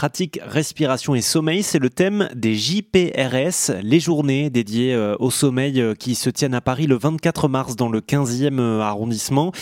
pratique respiration et sommeil. C'est le thème des JPRS, les journées dédiées euh, au sommeil euh, qui se tiennent à Paris le 24 mars dans le 15e euh, arrondissement.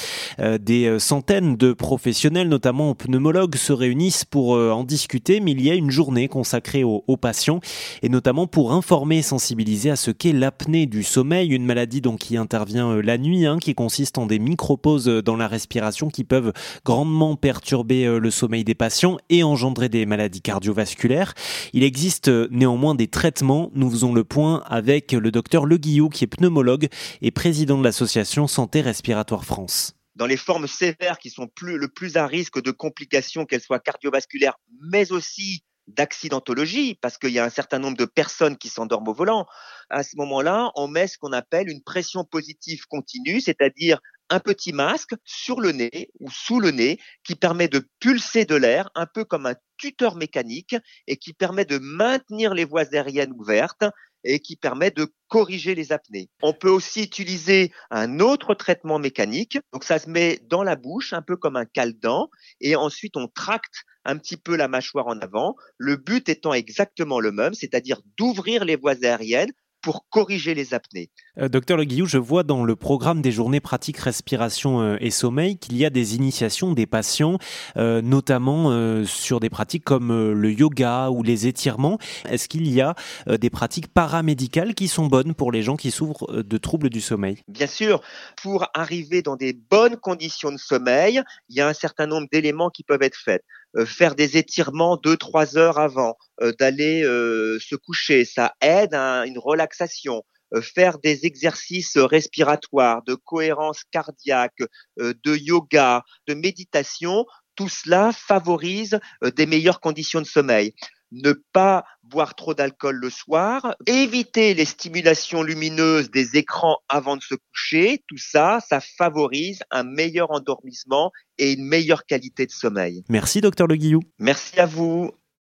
Des centaines de professionnels, notamment pneumologues, se réunissent pour en discuter, mais il y a une journée consacrée aux, patients et notamment pour informer et sensibiliser à ce qu'est l'apnée du sommeil, une maladie donc qui intervient la nuit, hein, qui consiste en des micro-pauses dans la respiration qui peuvent grandement perturber le sommeil des patients et engendrer des maladies cardiovasculaires. Il existe néanmoins des traitements. Nous faisons le point avec le docteur Le Guillou, qui est pneumologue et président de l'association Santé Respiratoire France dans les formes sévères qui sont plus, le plus à risque de complications, qu'elles soient cardiovasculaires, mais aussi d'accidentologie, parce qu'il y a un certain nombre de personnes qui s'endorment au volant. À ce moment-là, on met ce qu'on appelle une pression positive continue, c'est-à-dire un petit masque sur le nez ou sous le nez qui permet de pulser de l'air, un peu comme un tuteur mécanique, et qui permet de maintenir les voies aériennes ouvertes et qui permet de corriger les apnées. On peut aussi utiliser un autre traitement mécanique. Donc ça se met dans la bouche, un peu comme un cale-dent, et ensuite on tracte un petit peu la mâchoire en avant. Le but étant exactement le même, c'est-à-dire d'ouvrir les voies aériennes pour corriger les apnées. Euh, docteur Le Guillou, je vois dans le programme des journées pratiques respiration euh, et sommeil qu'il y a des initiations des patients, euh, notamment sur des pratiques comme le yoga ou les étirements. Est-ce qu'il y a des pratiques paramédicales qui sont bonnes pour les gens qui souffrent de troubles du sommeil? Bien sûr, pour arriver dans des bonnes conditions de sommeil, il y a un certain nombre d'éléments qui peuvent être faits. faire des étirements deux trois heures avant d'aller se coucher, ça aide à une relaxation euh, faire des exercices respiratoires, de cohérence cardiaque, euh, de yoga, de méditation, tout cela favorise euh, des meilleures conditions de sommeil. Ne pas boire trop d'alcool le soir, éviter les stimulations lumineuses des écrans avant de se coucher, tout ça, ça favorise un meilleur endormissement et une meilleure qualité de sommeil. Merci docteur Le Guillou. Merci à vous.